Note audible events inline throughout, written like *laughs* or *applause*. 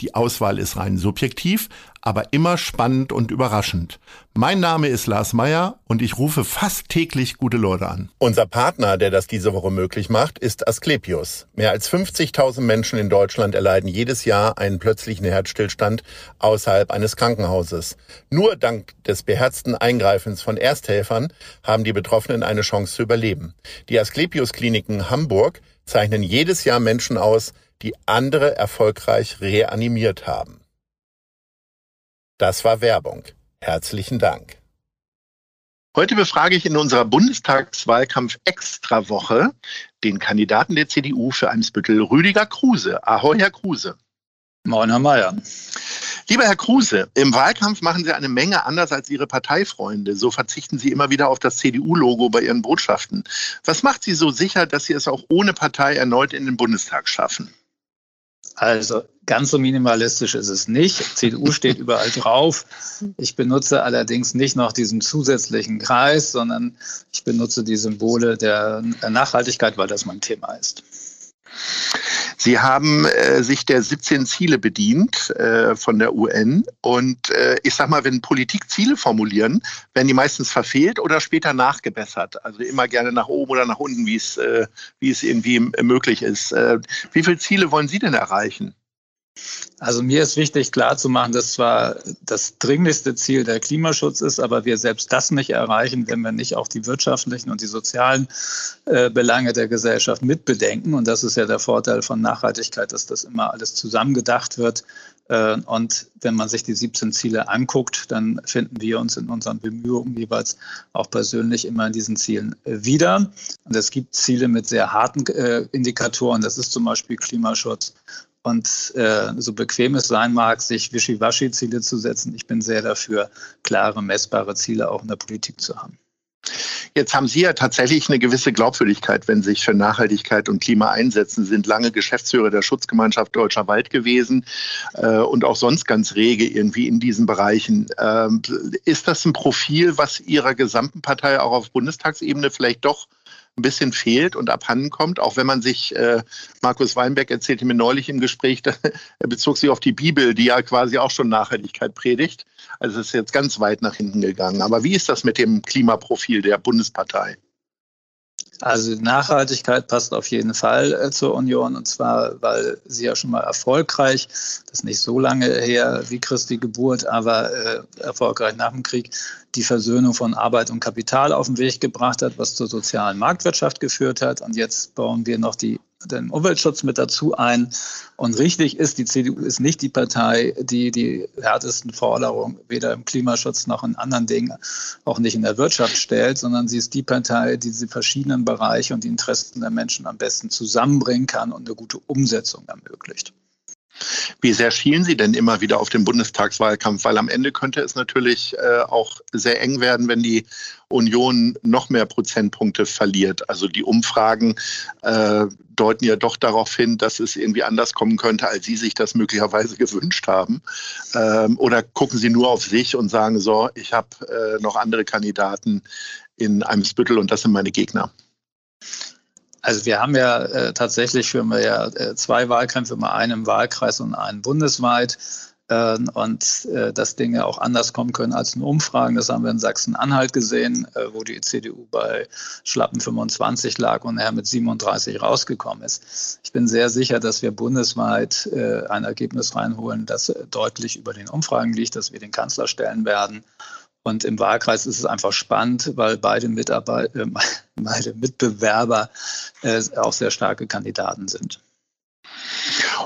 Die Auswahl ist rein subjektiv, aber immer spannend und überraschend. Mein Name ist Lars Meyer und ich rufe fast täglich gute Leute an. Unser Partner, der das diese Woche möglich macht, ist Asklepios. Mehr als 50.000 Menschen in Deutschland erleiden jedes Jahr einen plötzlichen Herzstillstand außerhalb eines Krankenhauses. Nur dank des beherzten Eingreifens von Ersthelfern haben die Betroffenen eine Chance zu überleben. Die Asklepios Kliniken Hamburg zeichnen jedes Jahr Menschen aus, die andere erfolgreich reanimiert haben. Das war Werbung. Herzlichen Dank. Heute befrage ich in unserer Bundestagswahlkampf-Extrawoche den Kandidaten der CDU für Eimsbüttel, Rüdiger Kruse. Ahoi, Herr Kruse. Moin, Herr Mayer. Lieber Herr Kruse, im Wahlkampf machen Sie eine Menge anders als Ihre Parteifreunde. So verzichten Sie immer wieder auf das CDU-Logo bei Ihren Botschaften. Was macht Sie so sicher, dass Sie es auch ohne Partei erneut in den Bundestag schaffen? Also ganz so minimalistisch ist es nicht. CDU steht überall drauf. Ich benutze allerdings nicht noch diesen zusätzlichen Kreis, sondern ich benutze die Symbole der Nachhaltigkeit, weil das mein Thema ist. Sie haben äh, sich der 17 Ziele bedient äh, von der UN. Und äh, ich sag mal, wenn Politik Ziele formulieren, werden die meistens verfehlt oder später nachgebessert. Also immer gerne nach oben oder nach unten, wie es, äh, wie es irgendwie möglich ist. Äh, wie viele Ziele wollen Sie denn erreichen? Also mir ist wichtig klarzumachen, dass zwar das dringlichste Ziel der Klimaschutz ist, aber wir selbst das nicht erreichen, wenn wir nicht auch die wirtschaftlichen und die sozialen äh, Belange der Gesellschaft mitbedenken. Und das ist ja der Vorteil von Nachhaltigkeit, dass das immer alles zusammengedacht wird. Äh, und wenn man sich die 17 Ziele anguckt, dann finden wir uns in unseren Bemühungen jeweils auch persönlich immer in diesen Zielen äh, wieder. Und es gibt Ziele mit sehr harten äh, Indikatoren. Das ist zum Beispiel Klimaschutz und äh, so bequem es sein mag, sich Wischiwaschi-Ziele zu setzen, ich bin sehr dafür, klare, messbare Ziele auch in der Politik zu haben. Jetzt haben Sie ja tatsächlich eine gewisse Glaubwürdigkeit, wenn Sie sich für Nachhaltigkeit und Klima einsetzen. Sie sind lange Geschäftsführer der Schutzgemeinschaft Deutscher Wald gewesen äh, und auch sonst ganz rege irgendwie in diesen Bereichen. Ähm, ist das ein Profil, was Ihrer gesamten Partei auch auf Bundestagsebene vielleicht doch ein bisschen fehlt und abhanden kommt, auch wenn man sich, äh, Markus Weinberg erzählte mir neulich im Gespräch, *laughs* er bezog sich auf die Bibel, die ja quasi auch schon Nachhaltigkeit predigt. Also es ist jetzt ganz weit nach hinten gegangen. Aber wie ist das mit dem Klimaprofil der Bundespartei? Also Nachhaltigkeit passt auf jeden Fall äh, zur Union und zwar, weil sie ja schon mal erfolgreich, das ist nicht so lange her wie Christi Geburt, aber äh, erfolgreich nach dem Krieg, die Versöhnung von Arbeit und Kapital auf den Weg gebracht hat, was zur sozialen Marktwirtschaft geführt hat. Und jetzt bauen wir noch die den Umweltschutz mit dazu ein. Und richtig ist, die CDU ist nicht die Partei, die die härtesten Forderungen weder im Klimaschutz noch in anderen Dingen, auch nicht in der Wirtschaft stellt, sondern sie ist die Partei, die diese verschiedenen Bereiche und die Interessen der Menschen am besten zusammenbringen kann und eine gute Umsetzung ermöglicht. Wie sehr schielen Sie denn immer wieder auf den Bundestagswahlkampf? Weil am Ende könnte es natürlich äh, auch sehr eng werden, wenn die Union noch mehr Prozentpunkte verliert. Also die Umfragen äh, deuten ja doch darauf hin, dass es irgendwie anders kommen könnte, als Sie sich das möglicherweise *laughs* gewünscht haben. Ähm, oder gucken Sie nur auf sich und sagen so, ich habe äh, noch andere Kandidaten in einem Spüttel und das sind meine Gegner. Also wir haben ja äh, tatsächlich führen wir ja äh, zwei Wahlkämpfe, mal einen im Wahlkreis und einen bundesweit. Äh, und äh, dass Dinge auch anders kommen können als in Umfragen. Das haben wir in Sachsen-Anhalt gesehen, äh, wo die CDU bei schlappen 25 lag und er mit 37 rausgekommen ist. Ich bin sehr sicher, dass wir bundesweit äh, ein Ergebnis reinholen, das deutlich über den Umfragen liegt, dass wir den Kanzler stellen werden. Und im Wahlkreis ist es einfach spannend, weil beide, Mitarbeit äh, *laughs* beide Mitbewerber äh, auch sehr starke Kandidaten sind.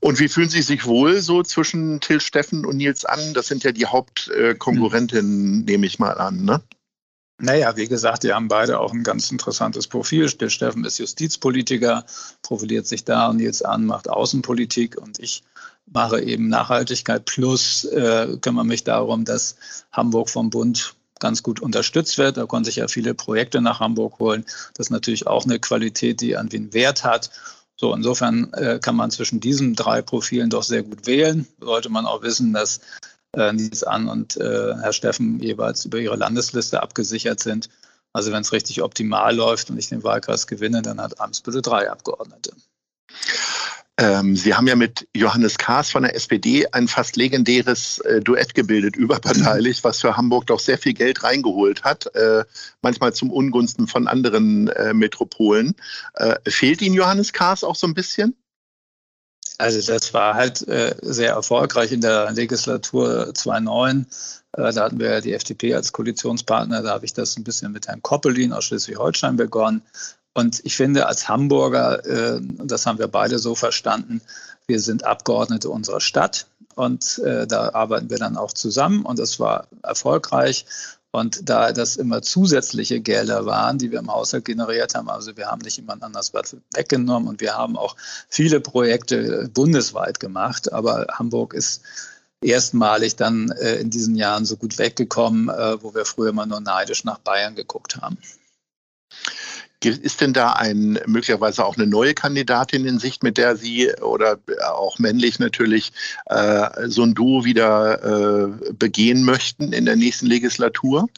Und wie fühlen Sie sich wohl so zwischen Till Steffen und Nils An? Das sind ja die Hauptkonkurrentinnen, nehme ich mal an, ne? Naja, wie gesagt, die haben beide auch ein ganz interessantes Profil. Der Steffen ist Justizpolitiker, profiliert sich da und jetzt an, macht Außenpolitik und ich mache eben Nachhaltigkeit plus äh, kümmere mich darum, dass Hamburg vom Bund ganz gut unterstützt wird. Da konnte ich ja viele Projekte nach Hamburg holen. Das ist natürlich auch eine Qualität, die an den Wert hat. So, insofern äh, kann man zwischen diesen drei Profilen doch sehr gut wählen. Sollte man auch wissen, dass äh, Nils An und äh, Herr Steffen jeweils über ihre Landesliste abgesichert sind. Also wenn es richtig optimal läuft und ich den Wahlkreis gewinne, dann hat Amtsbüttel drei Abgeordnete. Ähm, Sie haben ja mit Johannes Kahrs von der SPD ein fast legendäres äh, Duett gebildet, *laughs* überparteilich, was für Hamburg doch sehr viel Geld reingeholt hat, äh, manchmal zum Ungunsten von anderen äh, Metropolen. Äh, fehlt Ihnen Johannes Kahrs auch so ein bisschen? Also das war halt äh, sehr erfolgreich in der Legislatur 2009. Äh, da hatten wir die FDP als Koalitionspartner. Da habe ich das ein bisschen mit Herrn Koppelin aus Schleswig-Holstein begonnen. Und ich finde, als Hamburger, äh, das haben wir beide so verstanden, wir sind Abgeordnete unserer Stadt und äh, da arbeiten wir dann auch zusammen und das war erfolgreich. Und da das immer zusätzliche Gelder waren, die wir im Haushalt generiert haben, also wir haben nicht jemand anders was weggenommen und wir haben auch viele Projekte bundesweit gemacht, aber Hamburg ist erstmalig dann äh, in diesen Jahren so gut weggekommen, äh, wo wir früher immer nur neidisch nach Bayern geguckt haben. Ist denn da ein möglicherweise auch eine neue Kandidatin in Sicht, mit der Sie oder auch männlich natürlich äh, so ein Duo wieder äh, begehen möchten in der nächsten Legislatur?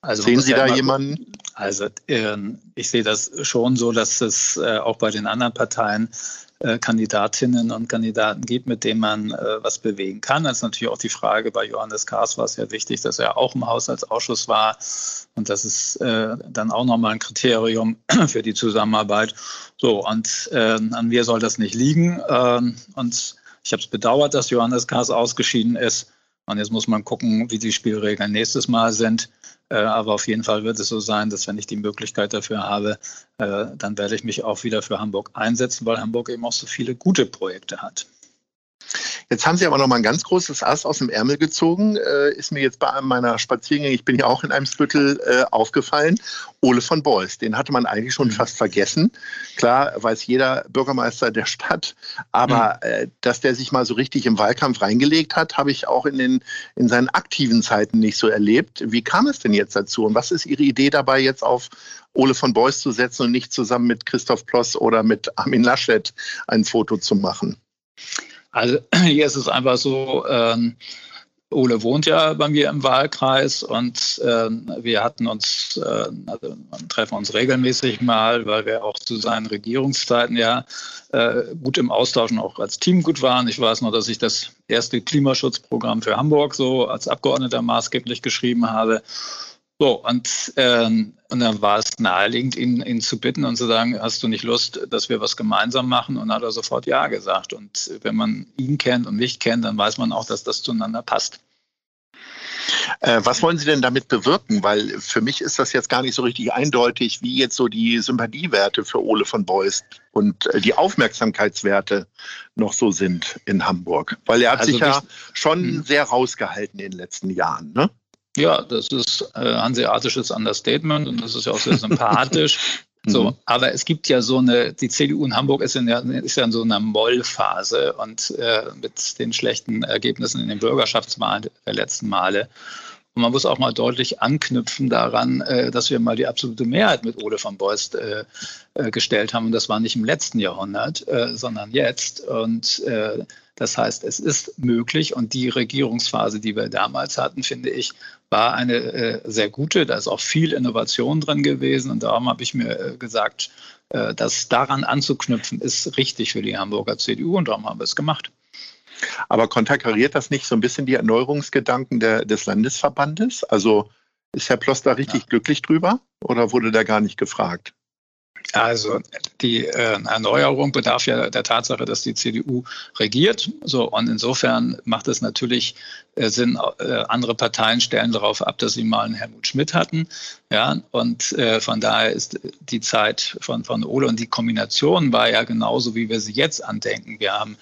Also Sehen Sie da jemanden? Also äh, ich sehe das schon so, dass es äh, auch bei den anderen Parteien äh, Kandidatinnen und Kandidaten gibt, mit denen man äh, was bewegen kann. Das ist natürlich auch die Frage, bei Johannes Kahrs war es ja wichtig, dass er auch im Haushaltsausschuss war. Und das ist dann auch nochmal ein Kriterium *clears throat* für die Zusammenarbeit. So, und äh, an mir soll das nicht liegen. Ähm, und ich habe es bedauert, dass Johannes Kahrs ausgeschieden ist. Und jetzt muss man gucken, wie die Spielregeln nächstes Mal sind. Äh, aber auf jeden Fall wird es so sein, dass wenn ich die Möglichkeit dafür habe, äh, dann werde ich mich auch wieder für Hamburg einsetzen, weil Hamburg eben auch so viele gute Projekte hat. Jetzt haben Sie aber noch mal ein ganz großes Ass aus dem Ärmel gezogen. Äh, ist mir jetzt bei einem meiner Spaziergänge, ich bin ja auch in einem Spüttel, äh, aufgefallen. Ole von Beuys, den hatte man eigentlich schon mhm. fast vergessen. Klar weiß jeder Bürgermeister der Stadt, aber mhm. äh, dass der sich mal so richtig im Wahlkampf reingelegt hat, habe ich auch in, den, in seinen aktiven Zeiten nicht so erlebt. Wie kam es denn jetzt dazu und was ist Ihre Idee dabei, jetzt auf Ole von Beuys zu setzen und nicht zusammen mit Christoph Ploss oder mit Armin Laschet ein Foto zu machen? Also *clears throat* hier ist es einfach so, ähm, Ole wohnt ja bei mir im Wahlkreis und äh, wir hatten uns, äh, also treffen uns regelmäßig mal, weil wir auch zu seinen Regierungszeiten ja äh, gut im Austausch und auch als Team gut waren. Ich weiß noch, dass ich das erste Klimaschutzprogramm für Hamburg so als Abgeordneter maßgeblich geschrieben habe. So, und, ähm, und dann war es naheliegend, ihn, ihn zu bitten und zu sagen, hast du nicht Lust, dass wir was gemeinsam machen? Und hat er sofort Ja gesagt. Und wenn man ihn kennt und mich kennt, dann weiß man auch, dass das zueinander passt. Äh, was wollen Sie denn damit bewirken? Weil für mich ist das jetzt gar nicht so richtig eindeutig, wie jetzt so die Sympathiewerte für Ole von Beust und äh, die Aufmerksamkeitswerte noch so sind in Hamburg. Weil er hat also sich ja schon hm. sehr rausgehalten in den letzten Jahren. Ne? Ja, das ist äh, hanseatisches Understatement und das ist ja auch sehr sympathisch. *laughs* So, mhm. aber es gibt ja so eine, die CDU in Hamburg ist, in der, ist ja in so einer Mollphase und äh, mit den schlechten Ergebnissen in den Bürgerschaftswahlen der letzten Male. Und man muss auch mal deutlich anknüpfen daran, äh, dass wir mal die absolute Mehrheit mit Ole von Beust äh, äh, gestellt haben. Und das war nicht im letzten Jahrhundert, sondern jetzt. Und das heißt, es ist möglich und die Regierungsphase, die wir damals hatten, finde ich, war eine äh, sehr gute. Da ist auch viel Innovation drin gewesen und darum habe ich mir äh, gesagt, äh, dass daran anzuknüpfen ist richtig für die Hamburger CDU und darum haben wir es gemacht. Aber konterkariert das nicht so ein bisschen die Erneuerungsgedanken der, des Landesverbandes? Also ist Herr Ploss da richtig ja. glücklich drüber oder wurde da gar nicht gefragt? Also die äh, Erneuerung bedarf ja der Tatsache, dass die CDU regiert. So und insofern macht es natürlich äh, Sinn. Äh, andere Parteien stellen darauf ab, dass sie mal einen Helmut Schmidt hatten. Ja und äh, von daher ist die Zeit von von Ole und die Kombination war ja genauso, wie wir sie jetzt andenken. Wir haben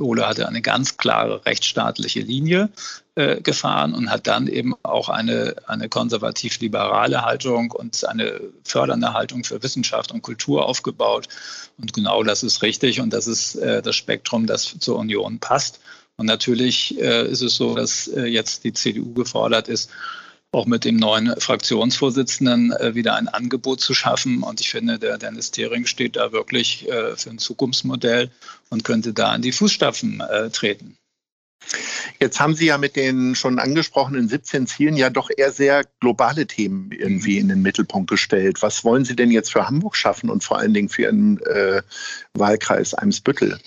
Ole hatte eine ganz klare rechtsstaatliche Linie äh, gefahren und hat dann eben auch eine, eine konservativ-liberale Haltung und eine fördernde Haltung für Wissenschaft und Kultur aufgebaut. Und genau das ist richtig und das ist äh, das Spektrum, das zur Union passt. Und natürlich äh, ist es so, dass äh, jetzt die CDU gefordert ist, auch mit dem neuen Fraktionsvorsitzenden äh, wieder ein Angebot zu schaffen. Und ich finde, der Dennis Thering steht da wirklich äh, für ein Zukunftsmodell und könnte da in die Fußstapfen äh, treten. Jetzt haben Sie ja mit den schon angesprochenen 17 Zielen ja doch eher sehr globale Themen irgendwie in den Mittelpunkt gestellt. Was wollen Sie denn jetzt für Hamburg schaffen und vor allen Dingen für Ihren äh, Wahlkreis Eimsbüttel?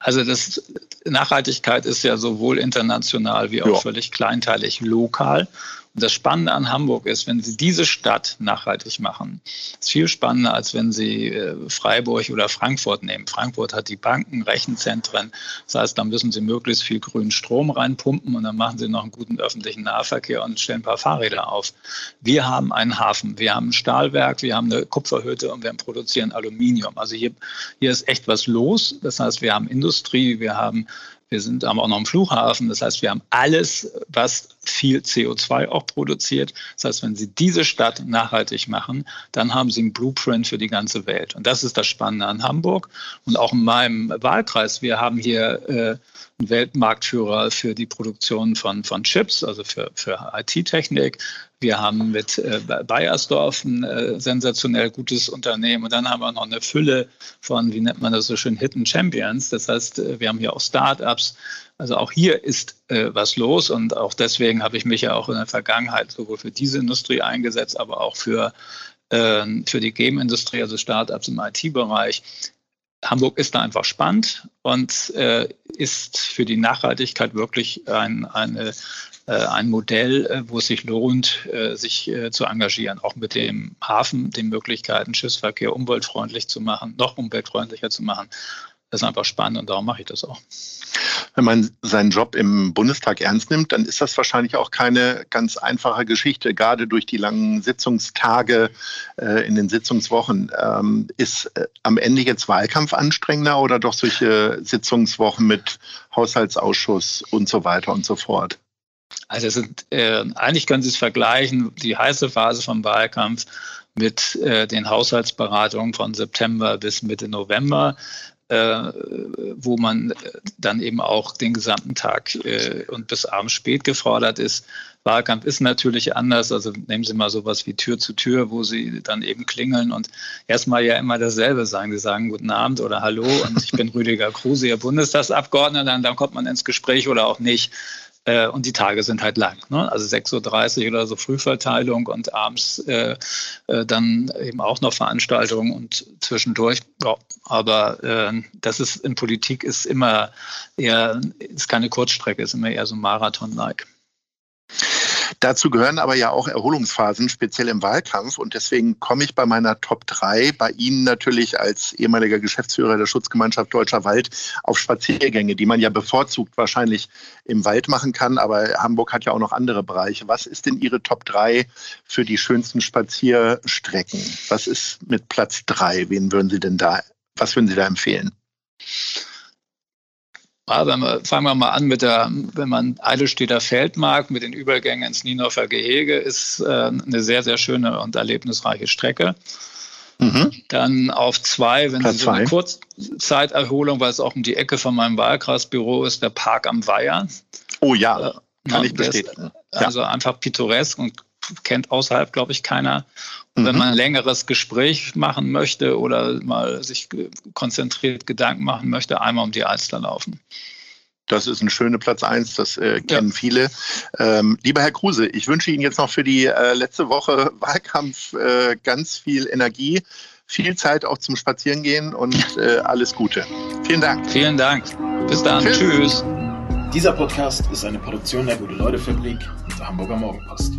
Also das Nachhaltigkeit ist ja sowohl international wie auch ja. völlig kleinteilig lokal. Und das Spannende an Hamburg ist, wenn Sie diese Stadt nachhaltig machen, ist viel spannender, als wenn Sie äh, Freiburg oder Frankfurt nehmen. Frankfurt hat die Banken, Rechenzentren. Das heißt, da müssen Sie möglichst viel grünen Strom reinpumpen und dann machen Sie noch einen guten öffentlichen Nahverkehr und stellen ein paar Fahrräder auf. Wir haben einen Hafen, wir haben ein Stahlwerk, wir haben eine Kupferhütte und wir produzieren Aluminium. Also hier, hier ist echt was los. Das heißt, wir haben Industrie, wir haben wir sind aber auch noch im Flughafen. Das heißt, wir haben alles, was viel CO2 auch produziert. Das heißt, wenn Sie diese Stadt nachhaltig machen, dann haben Sie einen Blueprint für die ganze Welt. Und das ist das Spannende an Hamburg und auch in meinem Wahlkreis. Wir haben hier äh, einen Weltmarktführer für die Produktion von, von Chips, also für, für IT-Technik. Wir haben mit äh, Bayersdorf ein äh, sensationell gutes Unternehmen und dann haben wir noch eine Fülle von, wie nennt man das so schön, Hidden Champions. Das heißt, äh, wir haben hier auch Startups. Also auch hier ist äh, was los und auch deswegen habe ich mich ja auch in der Vergangenheit sowohl für diese Industrie eingesetzt, aber auch für, äh, für die Game-Industrie, also Startups im IT-Bereich. Hamburg ist da einfach spannend und äh, ist für die Nachhaltigkeit wirklich ein, eine äh, ein Modell, äh, wo es sich lohnt, äh, sich zu engagieren, auch mit dem Hafen, den Möglichkeiten, Schiffsverkehr umweltfreundlich zu machen, noch umweltfreundlicher zu machen. Das ist einfach spannend und darum mache ich das auch. Wenn man seinen Job im Bundestag ernst nimmt, dann ist das wahrscheinlich auch keine ganz einfache Geschichte, gerade durch die langen Sitzungstage äh, in den Sitzungswochen. Ähm, ist äh, am Ende jetzt Wahlkampf anstrengender oder doch solche Sitzungswochen mit Haushaltsausschuss und so weiter und so fort? Also es sind, äh, eigentlich können Sie es vergleichen, die heiße Phase vom Wahlkampf mit äh, den Haushaltsberatungen von September bis Mitte November, wo man dann eben auch den gesamten Tag äh, und bis abends spät gefordert ist. Wahlkampf ist natürlich anders. Also nehmen Sie mal sowas wie Tür zu Tür, wo Sie dann eben klingeln und erstmal ja immer dasselbe sagen. Sie sagen Guten Abend oder Hallo und ich bin *laughs* Rüdiger Kruse, Ihr Bundestagsabgeordneter. Dann, dann kommt man ins Gespräch oder auch nicht. Äh, und die Tage sind halt lang. Ne? Also 6.30 Uhr oder so Frühverteilung und abends äh, äh, dann eben auch noch Veranstaltungen und zwischendurch. Ja, aber äh, das ist in Politik ist immer eher, ist keine Kurzstrecke, ist immer eher so Marathon-like. Dazu gehören aber ja auch Erholungsphasen, speziell im Wahlkampf. Und deswegen komme ich bei meiner Top 3 bei Ihnen natürlich als ehemaliger Geschäftsführer der Schutzgemeinschaft Deutscher Wald auf Spaziergänge, die man ja bevorzugt wahrscheinlich im Wald machen kann. Aber Hamburg hat ja auch noch andere Bereiche. Was ist denn Ihre Top 3 für die schönsten Spazierstrecken? Was ist mit Platz 3? Wen würden Sie denn da, was würden Sie da empfehlen? Ja, wir, fangen wir mal an mit der, wenn man Eidelstädter Feldmark mit den Übergängen ins Nienhofer Gehege, ist äh, eine sehr, sehr schöne und erlebnisreiche Strecke. Mhm. Dann auf zwei, wenn Platz Sie so eine Kurzzeiterholung, weil es auch um die Ecke von meinem Wahlkreisbüro ist, der Park am Weiher. Oh ja, äh, kann ich bestätigen. Ist, also ja. einfach pittoresk und kennt außerhalb, glaube ich, keiner. Und mhm. wenn man ein längeres Gespräch machen möchte oder mal sich konzentriert Gedanken machen möchte, einmal um die Alster laufen. Das ist ein schöner Platz eins, das äh, kennen ja. viele. Ähm, lieber Herr Kruse, ich wünsche Ihnen jetzt noch für die äh, letzte Woche *laughs* Wahlkampf äh, ganz viel Energie, viel Zeit auch zum Spazierengehen und äh, alles Gute. Vielen Dank. Vielen Dank. Bis dann. Tschüss. Tschüss. Dieser Podcast ist eine Produktion der Gute-Leute-Fabrik und der Hamburger Morgenpost.